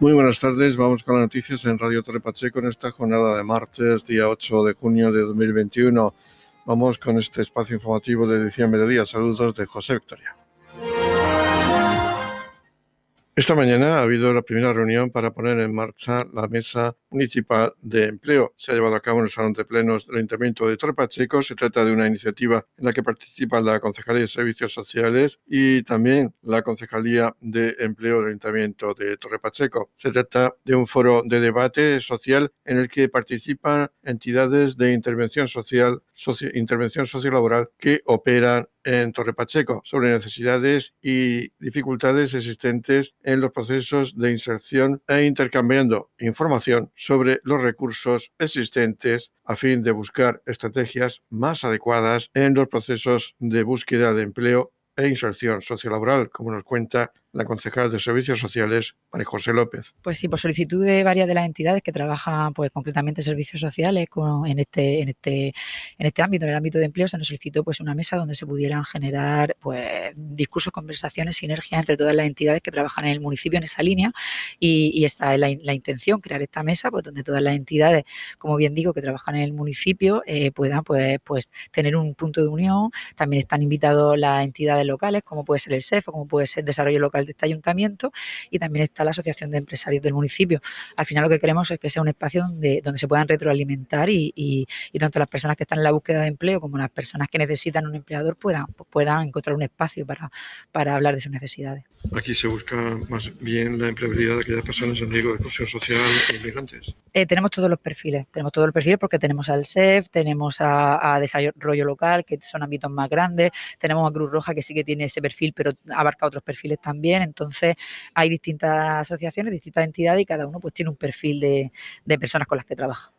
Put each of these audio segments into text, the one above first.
Muy buenas tardes, vamos con las noticias en Radio Torre Pacheco en esta jornada de martes, día 8 de junio de 2021. Vamos con este espacio informativo de edición mediodía. Saludos de José Victoria. Esta mañana ha habido la primera reunión para poner en marcha la Mesa Municipal de Empleo. Se ha llevado a cabo en el Salón de Plenos del Ayuntamiento de Torre Pacheco. Se trata de una iniciativa en la que participa la Concejalía de Servicios Sociales y también la Concejalía de Empleo del Ayuntamiento de Torre Pacheco. Se trata de un foro de debate social en el que participan entidades de intervención social, intervención sociolaboral que operan en Torre Pacheco sobre necesidades y dificultades existentes en los procesos de inserción e intercambiando información sobre los recursos existentes a fin de buscar estrategias más adecuadas en los procesos de búsqueda de empleo e inserción sociolaboral, como nos cuenta la concejal de Servicios Sociales, María José López. Pues sí, por solicitud de varias de las entidades que trabajan pues concretamente servicios sociales en este en este en este ámbito, en el ámbito de empleo, se nos solicitó pues una mesa donde se pudieran generar pues discursos, conversaciones, sinergias entre todas las entidades que trabajan en el municipio en esa línea y, esta es la, intención, crear esta mesa pues donde todas las entidades, como bien digo, que trabajan en el municipio eh, puedan pues pues tener un punto de unión. También están invitados las entidades locales, como puede ser el SEF como puede ser el Desarrollo Local de este ayuntamiento y también está la Asociación de Empresarios del municipio. Al final lo que queremos es que sea un espacio donde, donde se puedan retroalimentar y, y, tanto las personas que están en la búsqueda de empleo como las personas que necesitan un empleador puedan, puedan encontrar un espacio para, para hablar de sus necesidades. Aquí se busca más bien la empleabilidad de aquellas personas en riesgo de exclusión social e inmigrantes. Eh, tenemos todos los perfiles, tenemos todos los perfiles porque tenemos al SEF, tenemos a, a Desarrollo Local, que son ámbitos más grandes, tenemos a Cruz Roja, que sí que tiene ese perfil, pero abarca otros perfiles también entonces hay distintas asociaciones, distintas entidades y cada uno pues tiene un perfil de, de personas con las que trabaja.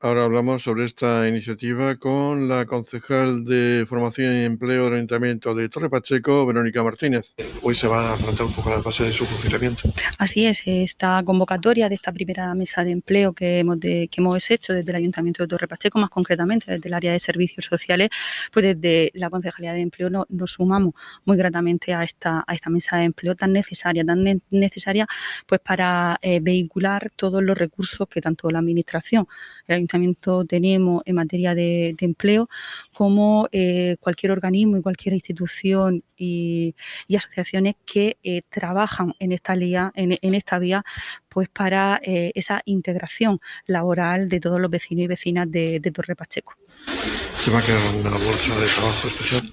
Ahora hablamos sobre esta iniciativa con la concejal de Formación y Empleo del Ayuntamiento de Torre Pacheco, Verónica Martínez. Hoy se va a plantear un poco la base de su funcionamiento. Así es, esta convocatoria de esta primera mesa de empleo que hemos, que hemos hecho desde el Ayuntamiento de Torre Pacheco, más concretamente desde el área de servicios sociales, pues desde la Concejalía de Empleo nos, sumamos muy gratamente a esta, a esta mesa de empleo tan necesaria, tan necesaria pues para eh, vehicular todos los recursos que tanto la Administración, el tenemos en materia de, empleo, como eh, cualquier organismo y cualquier institución y, asociaciones que eh, trabajan en esta, vía, en, esta vía pues para eh, esa integración laboral de todos los vecinos y vecinas de Torre Pacheco. ¿Se va a crear una bolsa de trabajo especial?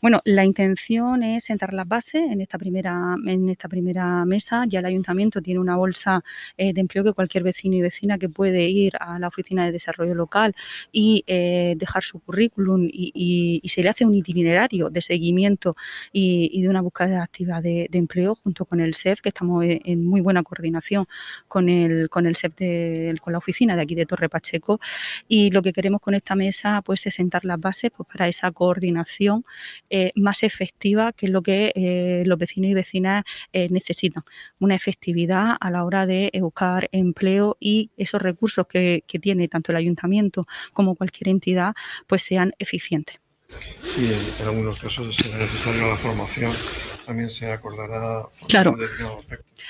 Bueno, la intención es sentar las bases en esta primera, en esta primera mesa. Ya el ayuntamiento tiene una bolsa eh, de empleo que cualquier vecino y vecina que puede ir a la oficina de desarrollo local y eh, dejar su currículum y, se le hace un itinerario de seguimiento y, de una búsqueda activa de, empleo junto con el SEF, que estamos en muy buena coordinación con el, con el SEF, de, con la oficina de aquí de Torre Pacheco. Y lo que queremos con esta mesa pues es sentar las bases pues, para esa coordinación eh, más efectiva, que es lo que eh, los vecinos y vecinas eh, necesitan. Una efectividad a la hora de buscar empleo y esos recursos que, que tiene tanto el ayuntamiento como cualquier entidad, pues sean eficientes. Y en, algunos casos será necesaria la formación, también se acordará. Claro.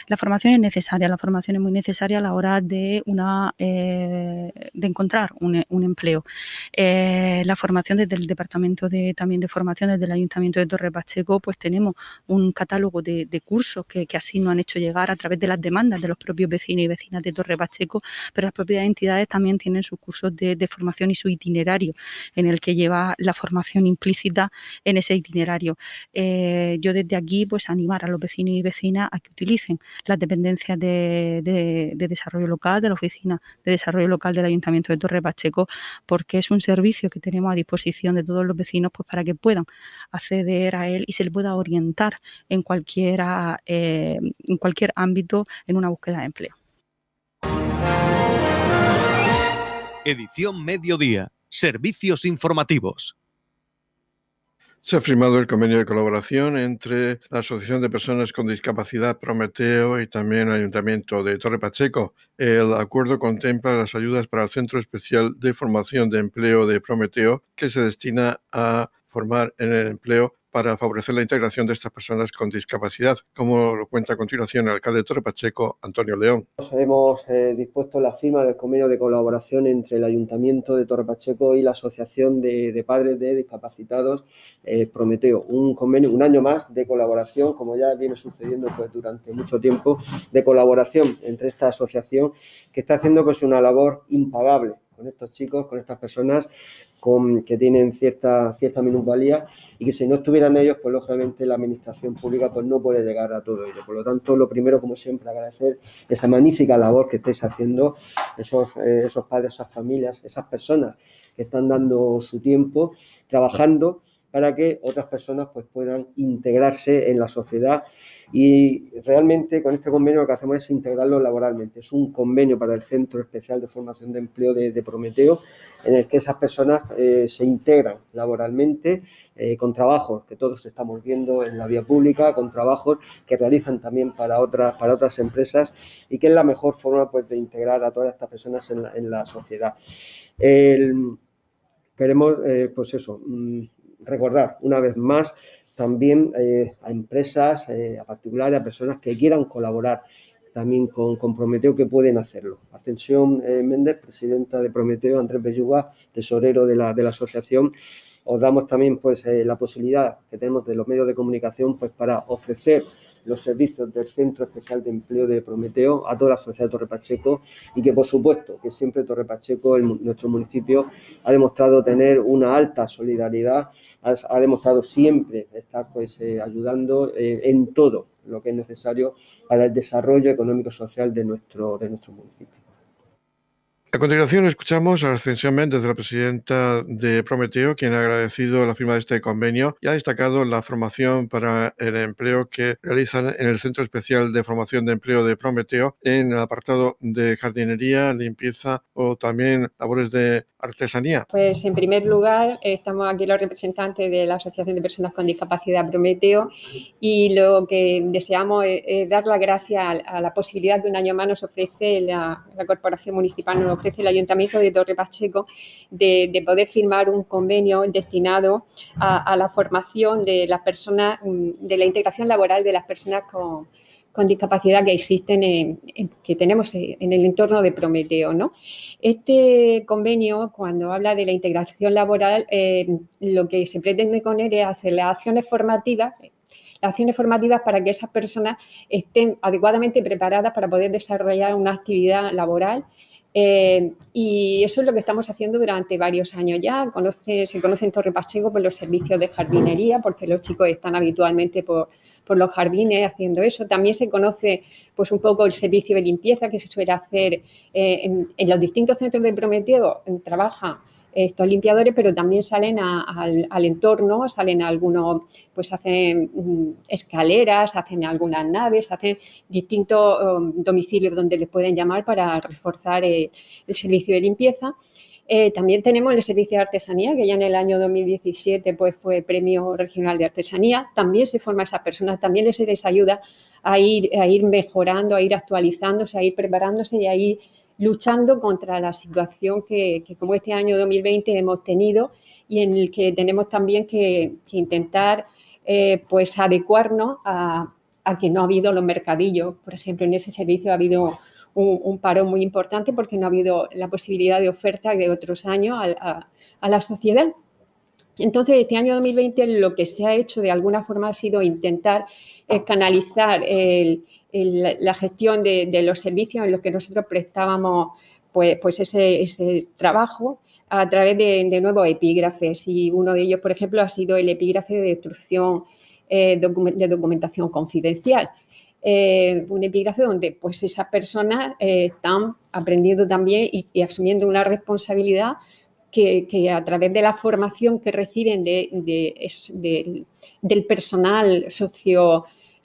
La formación es necesaria, la formación es muy necesaria a la hora de una eh, de encontrar un, empleo. Eh, la formación desde el departamento de también de formación desde el Ayuntamiento de Torre Pacheco, pues tenemos un catálogo de, cursos que, así nos han hecho llegar a través de las demandas de los propios vecinos y vecinas de Torre Pacheco, pero las propias entidades también tienen sus cursos de, formación y su itinerario en el que lleva la formación implícita en ese itinerario. Eh, yo desde aquí pues animar a los vecinos y vecinas a que utilicen las dependencias de, desarrollo local, de la Oficina de Desarrollo Local del Ayuntamiento de Torre Pacheco, porque es un servicio que tenemos a disposición de todos los vecinos pues, para que puedan acceder a él y se le pueda orientar en, cualquiera, eh, en cualquier ámbito en una búsqueda de empleo. Edición Mediodía. Servicios informativos. Se ha firmado el convenio de colaboración entre la Asociación de Personas con Discapacidad Prometeo y también el Ayuntamiento de Torre Pacheco. El acuerdo contempla las ayudas para el Centro Especial de Formación de Empleo de Prometeo, que se destina a formar en el empleo para favorecer la integración de estas personas con discapacidad, como lo cuenta a continuación el alcalde de Torre Pacheco, Antonio León. Hemos eh, dispuesto la firma del convenio de colaboración entre el Ayuntamiento de Torre Pacheco y la Asociación de, Padres de Discapacitados eh, Prometeo. Un convenio, un año más de colaboración, como ya viene sucediendo pues, durante mucho tiempo, de colaboración entre esta asociación que está haciendo pues, una labor impagable con estos chicos, con estas personas con, que tienen cierta, cierta minusvalía y que si no estuvieran ellos, pues lógicamente la administración pública pues no puede llegar a todo ello. Por lo tanto, lo primero, como siempre, agradecer esa magnífica labor que estáis haciendo, esos, eh, esos padres, esas familias, esas personas que están dando su tiempo, trabajando para que otras personas pues, puedan integrarse en la sociedad y realmente con este convenio lo que hacemos es integrarlo laboralmente. Es un convenio para el Centro Especial de Formación de Empleo de, Prometeo en el que esas personas eh, se integran laboralmente eh, con trabajos que todos estamos viendo en la vía pública, con trabajos que realizan también para otras, para otras empresas y que es la mejor forma pues, de integrar a todas estas personas en la, sociedad. queremos, eh, pues eso, mm, recordar una vez más también eh, a empresas, eh, a particulares, a personas que quieran colaborar también con, Prometeo que pueden hacerlo. Ascensión eh, Méndez, presidenta de Prometeo, Andrés Belluga, tesorero de la, de la asociación, os damos también pues la posibilidad que tenemos de los medios de comunicación pues para ofrecer los servicios del Centro Especial de Empleo de Prometeo a toda la sociedad de Torre Pacheco y que por supuesto que siempre Torre Pacheco, nuestro municipio, ha demostrado tener una alta solidaridad, ha, demostrado siempre estar pues eh, ayudando eh, en todo lo que es necesario para el desarrollo económico y social de nuestro, de nuestro municipio. A continuación escuchamos a Ascensión Méndez, la presidenta de Prometeo, quien ha agradecido la firma de este convenio y ha destacado la formación para el empleo que realizan en el Centro Especial de Formación de Empleo de Prometeo en el apartado de jardinería, limpieza o también labores de artesanía? Pues en primer lugar estamos aquí los representantes de la Asociación de Personas con Discapacidad Prometeo y lo que deseamos es, dar la gracia a, la posibilidad que un año más nos ofrece la, Corporación Municipal, nos ofrece el Ayuntamiento de Torre Pacheco de, poder firmar un convenio destinado a, la formación de las personas, de la integración laboral de las personas con con discapacidad que existen, en, que tenemos en el entorno de Prometeo. ¿no? Este convenio, cuando habla de la integración laboral, eh, lo que se pretende con él es hacer las acciones formativas las acciones formativas para que esas personas estén adecuadamente preparadas para poder desarrollar una actividad laboral eh, y eso es lo que estamos haciendo durante varios años ya. Se conoce en Torre Pacheco por los servicios de jardinería, porque los chicos están habitualmente por, por los jardines haciendo eso. También se conoce pues un poco el servicio de limpieza que se suele hacer eh, en, los distintos centros de Prometeo. Trabaja estos limpiadores, pero también salen al, entorno, salen algunos, pues hacen mm, escaleras, hacen algunas naves, hacen distintos um, domicilios donde les pueden llamar para reforzar el servicio de limpieza. Eh, también tenemos el servicio de artesanía, que ya en el año 2017 pues, fue premio regional de artesanía. También se forma a esas personas, también les, les ayuda a ir, a ir mejorando, a ir actualizándose, a ir preparándose y a ir luchando contra la situación que, como este año 2020 hemos tenido y en el que tenemos también que, intentar eh, pues adecuarnos a, a que no ha habido los mercadillos. Por ejemplo, en ese servicio ha habido un, paro muy importante porque no ha habido la posibilidad de oferta de otros años a, la sociedad. Entonces, este año 2020 lo que se ha hecho de alguna forma ha sido intentar eh, canalizar la gestión de, los servicios en los que nosotros prestábamos pues, pues ese, trabajo a través de, nuevos epígrafes. Y uno de ellos, por ejemplo, ha sido el epígrafe de destrucción eh, de documentación confidencial eh, un epígrafe donde pues esas personas eh, están aprendiendo también y, asumiendo una responsabilidad que, a través de la formación que reciben de, del personal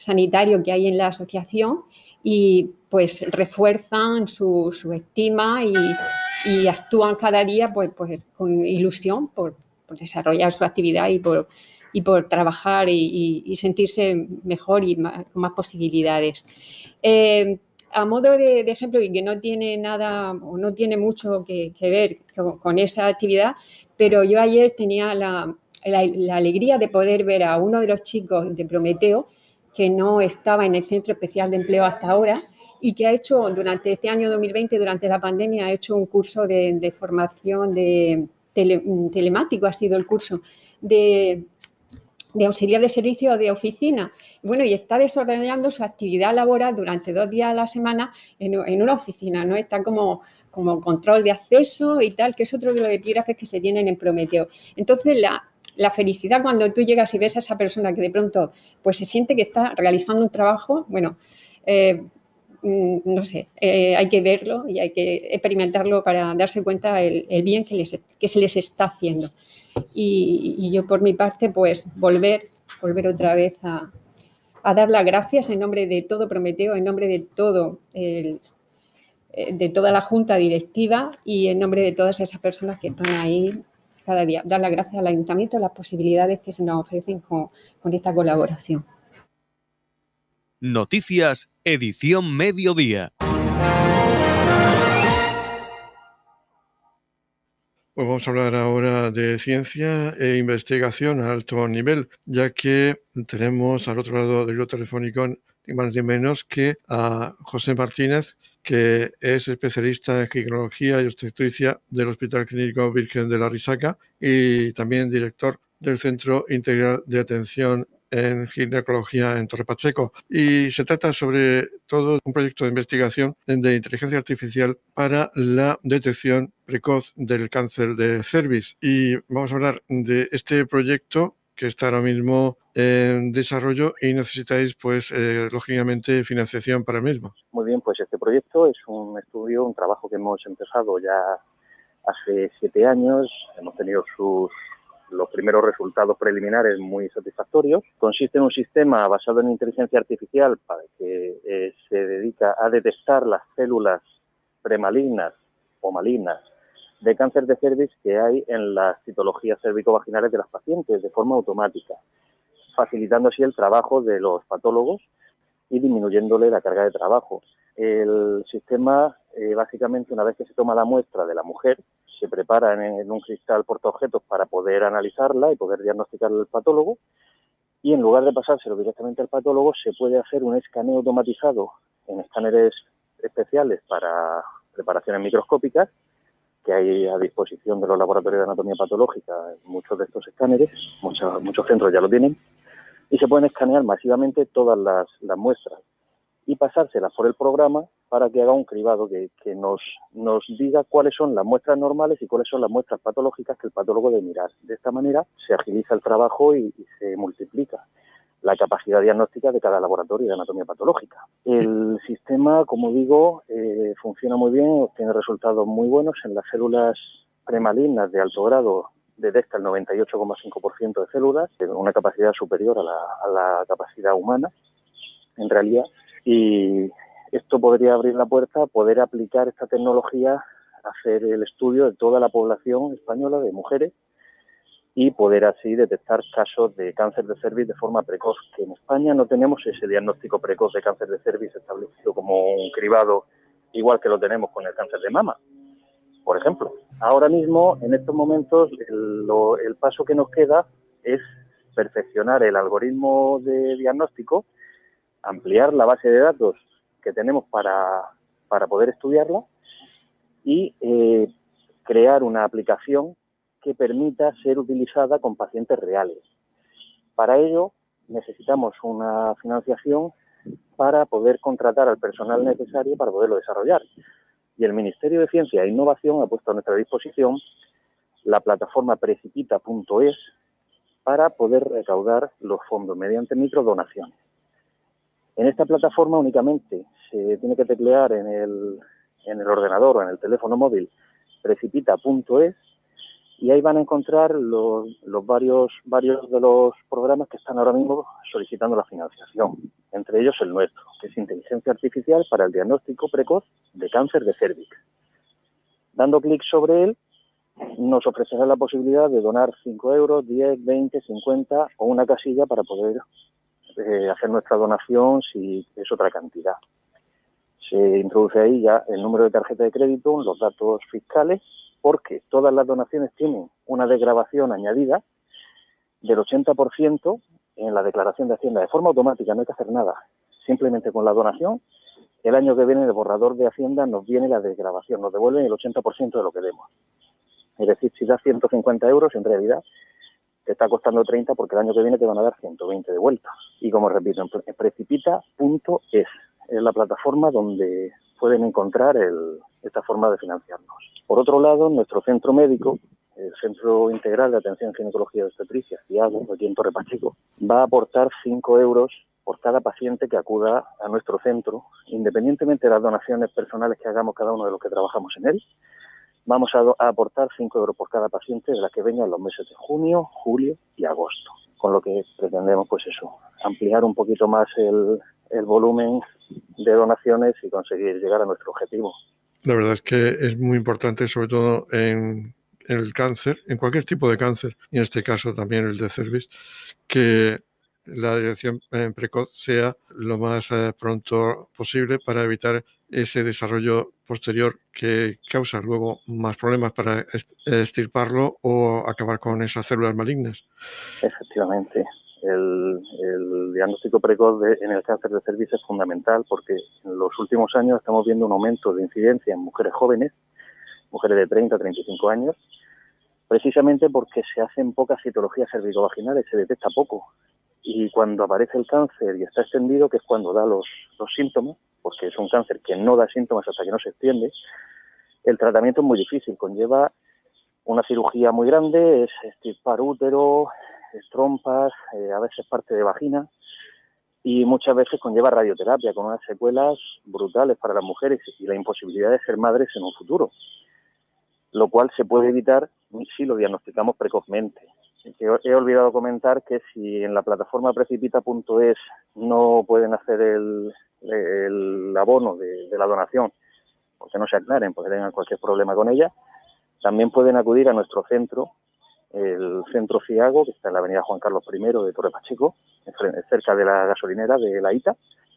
sociosanitario que hay en la asociación y pues refuerzan su, estima y, actúan cada día pues, pues con ilusión por, desarrollar su actividad y por y por trabajar y, sentirse mejor y con más posibilidades. Eh, a modo de, ejemplo, y que no tiene nada o no tiene mucho que, ver con, esa actividad, pero yo ayer tenía la, alegría de poder ver a uno de los chicos de Prometeo que no estaba en el Centro Especial de Empleo hasta ahora y que ha hecho durante este año 2020, durante la pandemia, ha hecho un curso de, formación de telemático, ha sido el curso de, auxiliar de servicio de oficina. Bueno, y está desarrollando su actividad laboral durante dos días a la semana en, una oficina, ¿no? Está como, como control de acceso y tal, que es otro de los epígrafes que se tienen en Prometeo. Entonces, la, la felicidad cuando tú llegas y ves a esa persona que de pronto pues se siente que está realizando un trabajo, bueno, eh, mm, no sé, eh, hay que verlo y hay que experimentarlo para darse cuenta el, bien que, que, se les está haciendo. Y, yo por mi parte, pues volver, volver otra vez a, dar las gracias en nombre de todo Prometeo, en nombre de todo eh, de toda la junta directiva y en nombre de todas esas personas que están ahí cada día. Dar las gracias al ayuntamiento las posibilidades que se nos ofrecen con, esta colaboración. Noticias, edición mediodía. Pues vamos a hablar ahora de ciencia e investigación a alto nivel, ya que tenemos al otro lado del hilo telefónico ni más ni menos que a José Martínez, que es especialista en ginecología y obstetricia del Hospital Clínico Virgen de la Risaca y también director del Centro Integral de Atención en ginecología en Torre Pacheco. Y se trata sobre todo un proyecto de investigación de inteligencia artificial para la detección precoz del cáncer de cervix. Y vamos a hablar de este proyecto que está ahora mismo en desarrollo y necesitáis, pues, eh, lógicamente, financiación para el mismo. Muy bien, pues este proyecto es un estudio, un trabajo que hemos empezado ya hace siete años. Hemos tenido sus los primeros resultados preliminares muy satisfactorios. Consiste en un sistema basado en inteligencia artificial para que eh, se dedica a detectar las células premalignas o malignas de cáncer de cervix que hay en las citologías cervicovaginales de las pacientes de forma automática, facilitando así el trabajo de los patólogos y disminuyéndole la carga de trabajo. El sistema, eh, básicamente, una vez que se toma la muestra de la mujer, se prepara en, un cristal portaobjetos para poder analizarla y poder diagnosticar al patólogo. Y en lugar de pasárselo directamente al patólogo, se puede hacer un escaneo automatizado en escáneres especiales para preparaciones microscópicas que hay a disposición de los laboratorios de anatomía patológica, muchos de estos escáneres, muchos, muchos centros ya lo tienen, y se pueden escanear masivamente todas las, muestras y pasárselas por el programa para que haga un cribado que, nos, nos diga cuáles son las muestras normales y cuáles son las muestras patológicas que el patólogo debe mirar. De esta manera se agiliza el trabajo y se multiplica la capacidad diagnóstica de cada laboratorio de anatomía patológica. El sistema, como digo, eh, funciona muy bien, obtiene resultados muy buenos en las células premalignas de alto grado detecta el 98,5% de células, con una capacidad superior a la, a la, capacidad humana, en realidad. Y esto podría abrir la puerta a poder aplicar esta tecnología, hacer el estudio de toda la población española de mujeres y poder así detectar casos de cáncer de cervix de forma precoz, que en España no tenemos ese diagnóstico precoz de cáncer de cervix establecido como un cribado igual que lo tenemos con el cáncer de mama, por ejemplo. Ahora mismo, en estos momentos, el, paso que nos queda es perfeccionar el algoritmo de diagnóstico, ampliar la base de datos que tenemos para, poder estudiarla y eh, crear una aplicación que permita ser utilizada con pacientes reales. Para ello necesitamos una financiación para poder contratar al personal necesario para poderlo desarrollar. Y el Ministerio de Ciencia e Innovación ha puesto a nuestra disposición la plataforma precipita.es para poder recaudar los fondos mediante microdonaciones. En esta plataforma únicamente se tiene que teclear en el, en el ordenador o en el teléfono móvil precipita.es y ahí van a encontrar los, varios, varios de los programas que están ahora mismo solicitando la financiación, entre ellos el nuestro, que es Inteligencia Artificial para el Diagnóstico Precoz de Cáncer de Cérvix. Dando clic sobre él, nos ofrecerá la posibilidad de donar 5 euros, 10, 20, 50 o una casilla para poder eh, hacer nuestra donación si es otra cantidad. Se introduce ahí ya el número de tarjeta de crédito, los datos fiscales porque todas las donaciones tienen una desgrabación añadida del 80% en la declaración de Hacienda de forma automática, no hay que hacer nada. Simplemente con la donación, el año que viene el borrador de Hacienda nos viene la desgrabación, nos devuelven el 80% de lo que demos. Es decir, si das 150 euros, en realidad te está costando 30 porque el año que viene te van a dar 120 de vuelta. Y como repito, en precipita.es es la plataforma donde pueden encontrar esta forma de financiarnos. Por otro lado, nuestro centro médico, el Centro Integral de Atención en Ginecología y Obstetricia, CIAGO, aquí en Torre Pacheco, va a aportar 5 euros por cada paciente que acuda a nuestro centro, independientemente de las donaciones personales que hagamos cada uno de los que trabajamos en él, vamos a, aportar 5 euros por cada paciente de la que vengan los meses de junio, julio y agosto. Con lo que pretendemos, pues eso, ampliar un poquito más el, el volumen de donaciones y conseguir llegar a nuestro objetivo. La verdad es que es muy importante, sobre todo en el cáncer, en cualquier tipo de cáncer, y en este caso también el de cervix, que la detección precoz sea lo más eh, pronto posible para evitar ese desarrollo posterior que causa luego más problemas para estirparlo o acabar con esas células malignas. Efectivamente. El, diagnóstico precoz en el cáncer de cervix es fundamental porque en los últimos años estamos viendo un aumento de incidencia en mujeres jóvenes, mujeres de 30 a 35 años, precisamente porque se hacen pocas citologías cervicovaginales, se detecta poco y cuando aparece el cáncer y está extendido, que es cuando da los, síntomas, porque es un cáncer que no da síntomas hasta que no se extiende, el tratamiento es muy difícil, conlleva una cirugía muy grande, es estirpar útero, trompas, eh, a veces parte de vagina, y muchas veces conlleva radioterapia con unas secuelas brutales para las mujeres y la imposibilidad de ser madres en un futuro, lo cual se puede evitar si lo diagnosticamos precozmente he olvidado comentar que si en la plataforma precipita.es no pueden hacer el, abono de, la donación, porque no se aclaren, porque tengan cualquier problema con ella, también pueden acudir a nuestro centro, el Centro Ciago, que está en la avenida Juan Carlos I de Torre Pacheco, cerca de la gasolinera de la ITA,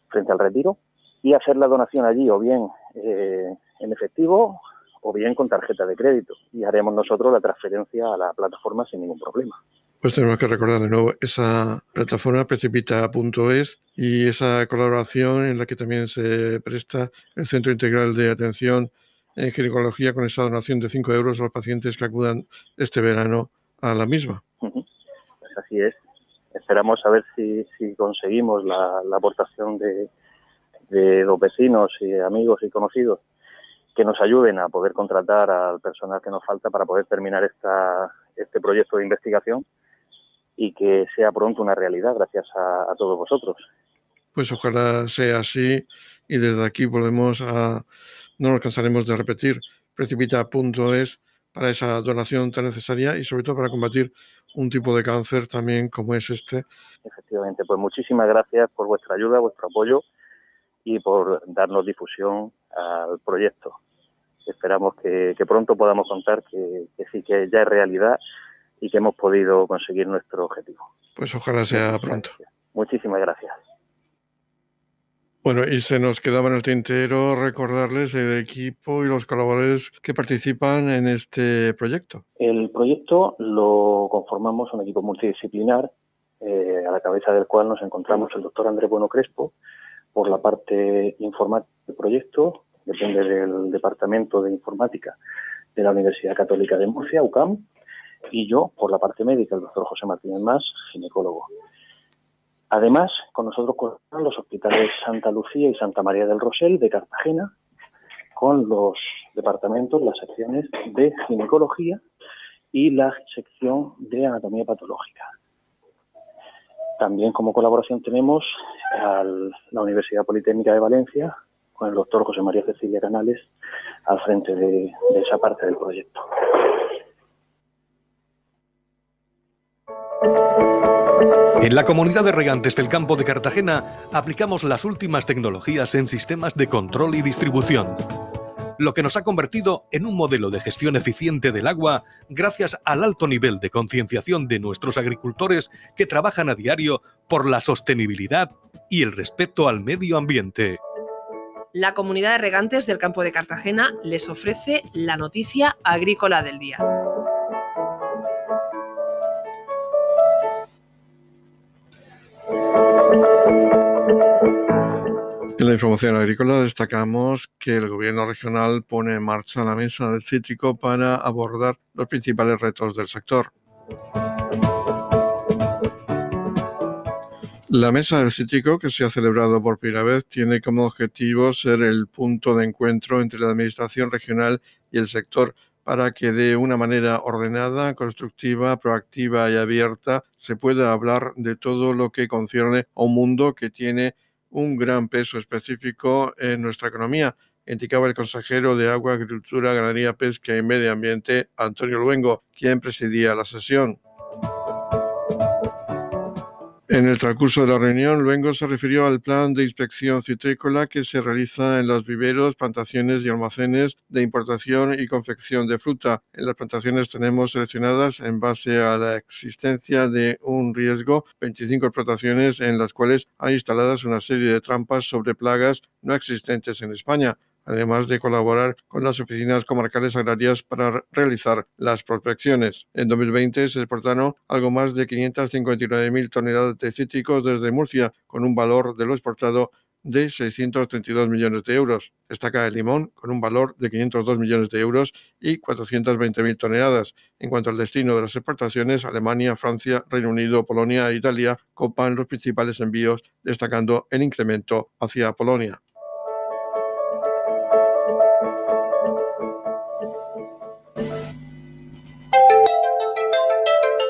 frente al retiro, y hacer la donación allí o bien eh, en efectivo o bien con tarjeta de crédito y haremos nosotros la transferencia a la plataforma sin ningún problema. Pues tenemos que recordar de nuevo esa plataforma precipita.es y esa colaboración en la que también se presta el Centro Integral de Atención en Ginecología con esa donación de 5 euros a los pacientes que acudan este verano a la misma. Pues así es. Esperamos a ver si, conseguimos la, aportación de, de los vecinos y amigos y conocidos que nos ayuden a poder contratar al personal que nos falta para poder terminar esta, este proyecto de investigación y que sea pronto una realidad gracias a, todos vosotros. Pues ojalá sea así y desde aquí volvemos a, no nos cansaremos de repetir, precipita.es para esa donación tan necesaria y sobre todo para combatir un tipo de cáncer también como es este. Efectivamente, pues muchísimas gracias por vuestra ayuda, vuestro apoyo y por darnos difusión al proyecto. Esperamos que, pronto podamos contar que, sí que ya es realidad y que hemos podido conseguir nuestro objetivo. Pues ojalá sea pronto. Muchísimas gracias. Bueno, y se nos quedaba en el tintero recordarles el equipo y los colaboradores que participan en este proyecto. El proyecto lo conformamos un equipo multidisciplinar, eh, a la cabeza del cual nos encontramos el doctor Andrés Bueno Crespo, por la parte informática del proyecto, depende del Departamento de Informática de la Universidad Católica de Murcia, UCAM, y yo por la parte médica, el doctor José Martínez Más, ginecólogo. Además, con nosotros colaboran los hospitales Santa Lucía y Santa María del Rosel de Cartagena, con los departamentos, las secciones de ginecología y la sección de anatomía patológica. También como colaboración tenemos a la Universidad Politécnica de Valencia con el doctor José María Cecilia Canales al frente de, esa parte del proyecto. En la comunidad de regantes del campo de Cartagena aplicamos las últimas tecnologías en sistemas de control y distribución lo que nos ha convertido en un modelo de gestión eficiente del agua gracias al alto nivel de concienciación de nuestros agricultores que trabajan a diario por la sostenibilidad y el respeto al medio ambiente la comunidad de regantes del campo de Cartagena les ofrece la noticia agrícola del día. En la información agrícola destacamos que el gobierno regional pone en marcha la mesa del cítrico para abordar los principales retos del sector. La Mesa del Cítrico, que se ha celebrado por primera vez, tiene como objetivo ser el punto de encuentro entre la Administración regional y el sector para que de una manera ordenada, constructiva, proactiva y abierta se pueda hablar de todo lo que concierne a un mundo que tiene un gran peso específico en nuestra economía, indicaba el consejero de Agua, Agricultura, Ganadería, Pesca y Medio Ambiente, Antonio Luengo, quien presidía la sesión. En el transcurso de la reunión, Luengo se refirió al plan de inspección citrícola que se realiza en los viveros, plantaciones y almacenes de importación y confección de fruta. En las plantaciones tenemos seleccionadas en base a la existencia de un riesgo 25 explotaciones en las cuales hay instaladas una serie de trampas sobre plagas no existentes en España además de colaborar con las oficinas comarcales agrarias para realizar las prospecciones. En 2020 se exportaron algo más de 559.000 toneladas de cítricos desde Murcia, con un valor de lo exportado de 632 millones de euros. Destaca el limón con un valor de 502 millones de euros y 420.000 toneladas. En cuanto al destino de las exportaciones, Alemania, Francia, Reino Unido, Polonia e Italia copan los principales envíos, destacando el incremento hacia Polonia.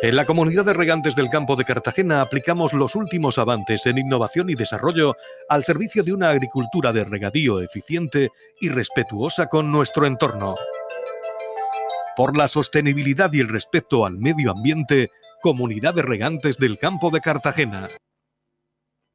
En la comunidad de regantes del campo de Cartagena aplicamos los últimos avances en innovación y desarrollo al servicio de una agricultura de regadío eficiente y respetuosa con nuestro entorno. Por la sostenibilidad y el respeto al medio ambiente, Comunidad de Regantes del Campo de Cartagena.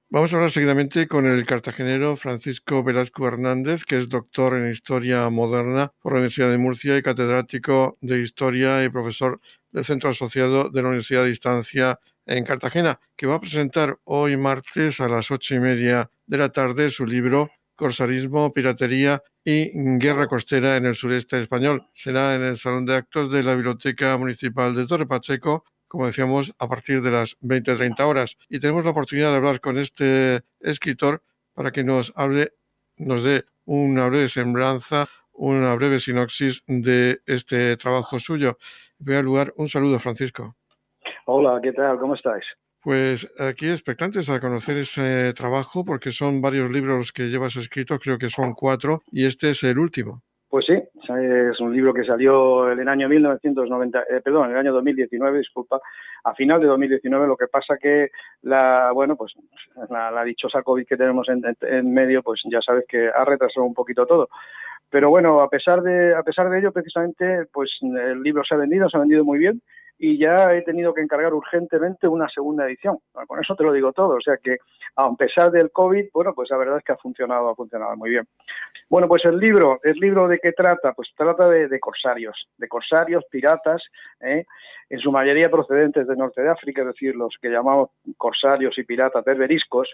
Vamos a hablar seguidamente con el cartagenero Francisco Velasco Hernández, que es doctor en Historia Moderna por la Universidad de Murcia y catedrático de Historia y profesor del Centro Asociado de la Universidad de Distancia en Cartagena, que va a presentar hoy martes a las ocho y media de la tarde su libro Corsarismo, Piratería y Guerra Costera en el Sureste Español. Será en el Salón de Actos de la Biblioteca Municipal de Torre Pacheco como decíamos, a partir de las 20-30 horas. Y tenemos la oportunidad de hablar con este escritor para que nos hable, nos dé una breve sembranza, una breve sinopsis de este trabajo suyo. En primer lugar, un saludo, Francisco. Hola, ¿qué tal? ¿Cómo estáis? Pues aquí expectantes a conocer ese trabajo porque son varios libros que llevas escritos, creo que son cuatro, y este es el último. Pues sí, es un libro que salió en el año 1990, eh, perdón, en el año 2019, disculpa, a final de 2019. Lo que pasa que la, bueno, pues la, dichosa COVID que tenemos en, medio, pues ya sabes que ha retrasado un poquito todo. Pero bueno, a pesar de, a pesar de ello, precisamente, pues el libro se ha vendido, se ha vendido muy bien y ya he tenido que encargar urgentemente una segunda edición. con eso te lo digo todo. O sea que, a pesar del COVID, bueno, pues la verdad es que ha funcionado, ha funcionado muy bien. Bueno, pues el libro, ¿el libro de qué trata? Pues trata de, corsarios, de corsarios, piratas, ¿eh? en su mayoría procedentes del norte de África, es decir, los que llamamos corsarios y piratas berberiscos,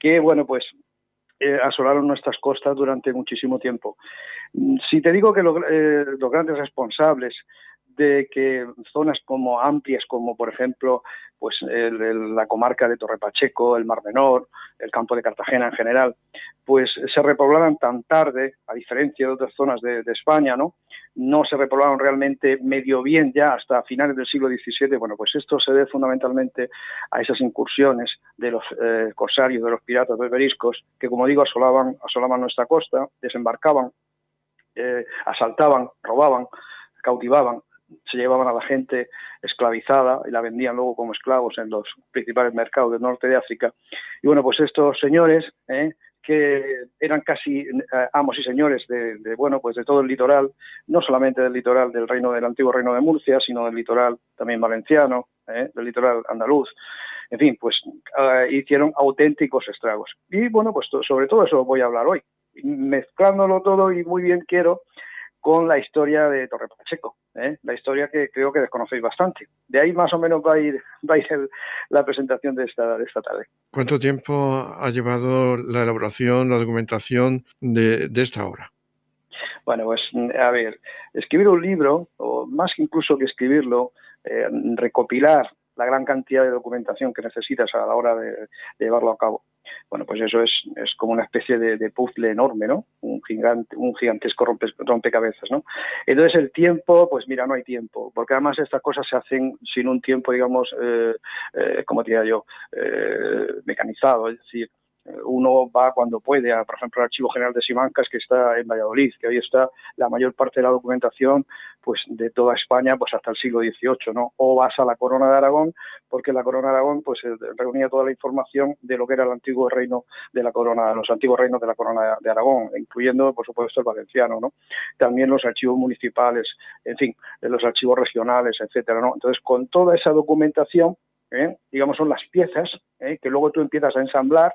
que, bueno, pues eh, asolaron nuestras costas durante muchísimo tiempo. Si te digo que eh, los grandes responsables de que zonas como amplias como por ejemplo pues la comarca de Torre Pacheco, el Mar Menor, el campo de Cartagena en general, pues se repoblaban tan tarde, a diferencia de otras zonas de, España, ¿no? No se repoblaron realmente medio bien ya hasta finales del siglo XVII. Bueno, pues esto se debe fundamentalmente a esas incursiones de los eh, corsarios, de los piratas beriscos, que como digo asolaban, asolaban nuestra costa, desembarcaban, eh, asaltaban, robaban, cautivaban se llevaban a la gente esclavizada y la vendían luego como esclavos en los principales mercados del norte de África. Y bueno, pues estos señores, ¿eh? que eran casi eh, amos y señores de, bueno pues de todo el litoral, no solamente del litoral del reino del antiguo reino de Murcia, sino del litoral también valenciano, ¿eh? del litoral andaluz. En fin, pues hicieron auténticos estragos. Y bueno, pues sobre todo eso voy a hablar hoy. Mezclándolo todo y muy bien quiero con la historia de Torre Pacheco, ¿eh? la historia que creo que desconocéis bastante. De ahí más o menos va a ir, va a ir la presentación de esta, de esta tarde. ¿Cuánto tiempo ha llevado la elaboración, la documentación de, esta obra? Bueno, pues a ver, escribir un libro, o más incluso que escribirlo, eh, recopilar la gran cantidad de documentación que necesitas a la hora de, llevarlo a cabo. Bueno, pues eso es, es como una especie de, puzzle enorme, ¿no? Un, gigante, un gigantesco rompecabezas, ¿no? Entonces el tiempo, pues mira, no hay tiempo, porque además estas cosas se hacen sin un tiempo, digamos, eh, eh, como diría yo, eh, mecanizado, es decir, uno va cuando puede, a, por ejemplo, al Archivo General de Simancas, que está en Valladolid, que hoy está la mayor parte de la documentación pues de toda España pues hasta el siglo XVIII, ¿no? O vas a la Corona de Aragón, porque la Corona de Aragón pues eh, reunía toda la información de lo que era el antiguo reino de la Corona, los antiguos reinos de la Corona de Aragón, incluyendo, por supuesto, el valenciano, ¿no? También los archivos municipales, en fin, los archivos regionales, etcétera, ¿no? Entonces, con toda esa documentación, ¿eh? digamos, son las piezas ¿eh? que luego tú empiezas a ensamblar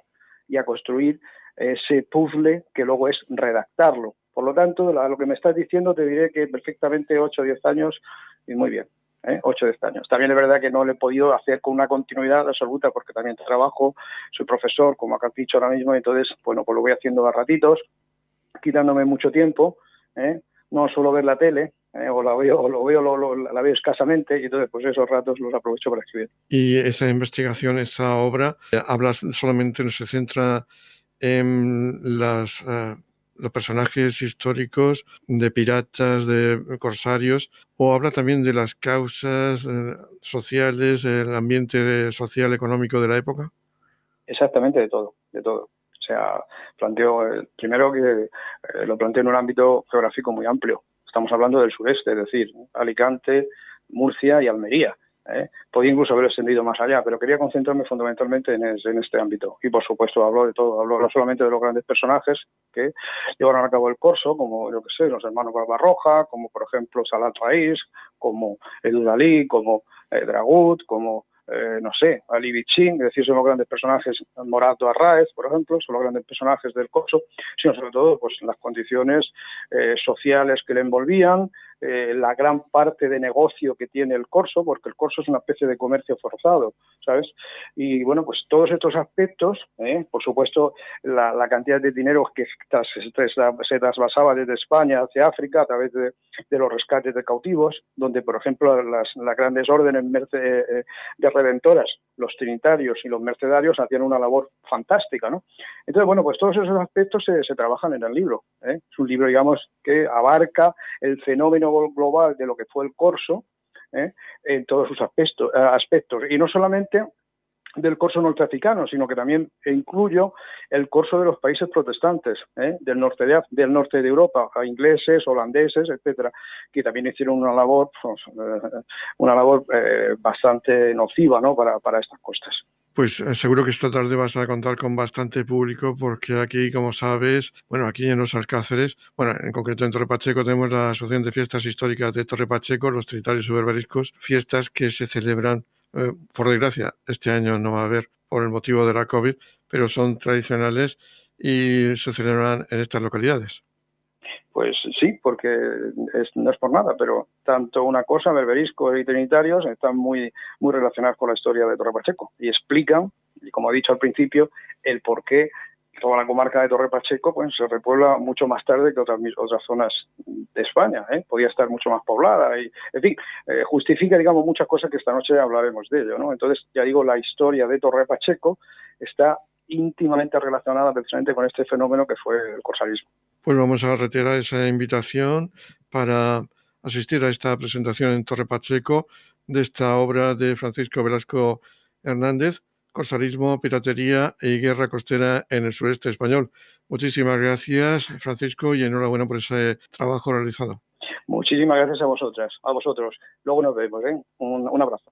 y a construir ese puzzle que luego es redactarlo. Por lo tanto, a lo que me estás diciendo te diré que perfectamente 8 o 10 años y muy bien. ¿eh? 8 o 10 años. También es verdad que no lo he podido hacer con una continuidad absoluta porque también trabajo, soy profesor, como acá has dicho ahora mismo, entonces, bueno, pues lo voy haciendo a ratitos, quitándome mucho tiempo, ¿eh? no solo ver la tele, ¿eh? o la veo, o lo veo, lo, la veo escasamente y entonces pues esos ratos los aprovecho para escribir. Y esa investigación, esa obra, hablas solamente, no se centra en las uh, los personajes históricos de piratas, de corsarios, o habla también de las causas eh, sociales, el ambiente social, económico de la época? Exactamente de todo, de todo. O sea, planteo, primero que eh, lo planteo en un ámbito geográfico muy amplio. Estamos hablando del sureste, es decir, Alicante, Murcia y Almería. ¿eh? Podía incluso haber extendido más allá, pero quería concentrarme fundamentalmente en, este ámbito. Y por supuesto hablo de todo, hablo no solamente de los grandes personajes que llevaron a cabo el corso, como yo que sé, los hermanos Barbarroja, como por ejemplo Salat Raíz, como Edu Dalí, como eh, Dragut, como eh, no sé, Ali Bichin, es decir, son los grandes personajes, Morato Arraez, por ejemplo, son los grandes personajes del corso, sino sobre todo pues, las condiciones sociales que le envolvían, eh, la gran parte de negocio que tiene el corso, porque el corso es una especie de comercio forzado, ¿sabes? Y bueno, pues todos estos aspectos, ¿eh? por supuesto, la, cantidad de dinero que se, trasvasaba desde España hacia África a través de, los rescates de cautivos, donde, por ejemplo, las, grandes órdenes eh, de redentoras, los trinitarios y los mercedarios hacían una labor fantástica, ¿no? Entonces, bueno, pues todos esos aspectos se, se trabajan en el libro. Es un libro, digamos, que abarca el fenómeno global de lo que fue el corso ¿eh? en todos sus aspectos, eh, aspectos. Y no solamente del corso norteafricano, sino que también incluyo el corso de los países protestantes, ¿eh? del, norte de, del norte de Europa, ingleses, holandeses, etcétera, que también hicieron una labor, pues, una labor bastante nociva ¿no? para, para estas costas. Pues eh, seguro que esta tarde vas a contar con bastante público porque aquí, como sabes, bueno, aquí en los Alcáceres, bueno, en concreto en Torre Pacheco tenemos la Asociación de Fiestas Históricas de Torre Pacheco, los Trinitarios Superbariscos, fiestas que se celebran, eh, por desgracia, este año no va a haber por el motivo de la COVID, pero son tradicionales y se celebran en estas localidades. Pues sí, porque no es por nada, pero tanto una cosa, berberisco y trinitarios, están muy, muy relacionadas con la historia de Torre Pacheco y explican, y como he dicho al principio, el por qué toda la comarca de Torre Pacheco pues, se repuebla mucho más tarde que otras, otras zonas de España. ¿eh? Podía estar mucho más poblada. Y, en fin, eh, justifica, digamos, muchas cosas que esta noche hablaremos de ello. ¿no? Entonces, ya digo, la historia de Torre Pacheco está íntimamente relacionada precisamente con este fenómeno que fue el corsarismo. Pues vamos a retirar esa invitación para asistir a esta presentación en Torre Pacheco de esta obra de Francisco Velasco Hernández, Corsarismo, Piratería y Guerra Costera en el sureste español. Muchísimas gracias, Francisco, y enhorabuena por ese trabajo realizado. Muchísimas gracias a vosotras, a vosotros. Luego nos vemos, ¿eh? un abrazo.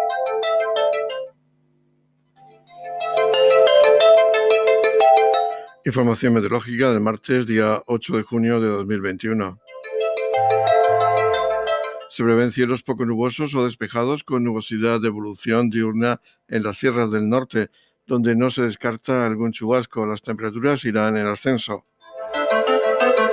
Información meteorológica del martes, día 8 de junio de 2021. Se prevén cielos poco nubosos o despejados con nubosidad de evolución diurna en las sierras del norte, donde no se descarta algún chubasco. Las temperaturas irán en ascenso.